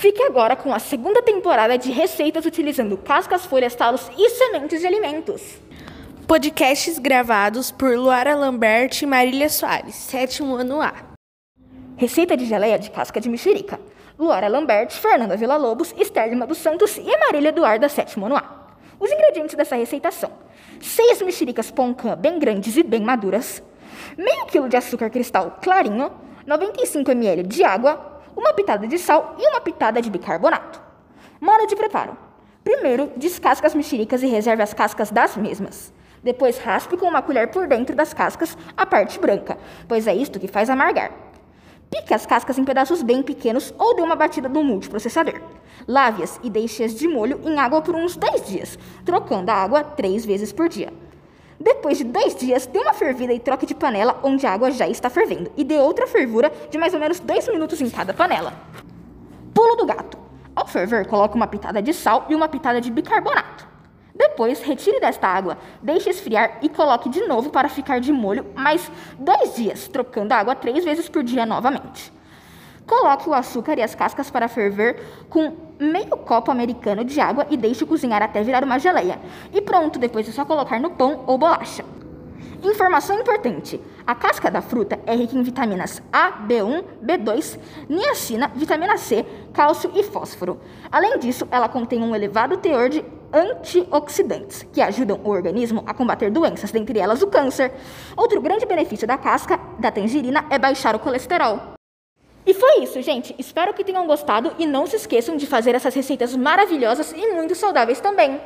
Fique agora com a segunda temporada de receitas utilizando cascas, folhas, talos e sementes de alimentos. Podcasts gravados por Luara Lambert e Marília Soares, sétimo ano A. Receita de geleia de casca de mexerica. Luara Lambert, Fernanda Villa-Lobos, Esther Lima dos Santos e Marília Eduarda, sétimo ano A. Os ingredientes dessa receita são 6 mexericas poncã bem grandes e bem maduras, meio quilo de açúcar cristal clarinho, 95 ml de água, uma pitada de sal e uma pitada de bicarbonato. Modo de preparo. Primeiro, descasque as mexericas e reserve as cascas das mesmas. Depois, raspe com uma colher por dentro das cascas a parte branca, pois é isto que faz amargar. Pique as cascas em pedaços bem pequenos ou dê uma batida no multiprocessador. Lave-as e deixe-as de molho em água por uns 10 dias, trocando a água três vezes por dia. Depois de dois dias, dê uma fervida e troque de panela onde a água já está fervendo e dê outra fervura de mais ou menos 2 minutos em cada panela. Pulo do gato. Ao ferver, coloque uma pitada de sal e uma pitada de bicarbonato. Depois, retire desta água, deixe esfriar e coloque de novo para ficar de molho mais dois dias, trocando a água três vezes por dia novamente. Coloque o açúcar e as cascas para ferver com meio copo americano de água e deixe cozinhar até virar uma geleia. E pronto, depois é só colocar no pão ou bolacha. Informação importante: a casca da fruta é rica em vitaminas A, B1, B2, niacina, vitamina C, cálcio e fósforo. Além disso, ela contém um elevado teor de antioxidantes, que ajudam o organismo a combater doenças, dentre elas o câncer. Outro grande benefício da casca da tangerina é baixar o colesterol. E foi isso, gente. Espero que tenham gostado e não se esqueçam de fazer essas receitas maravilhosas e muito saudáveis também.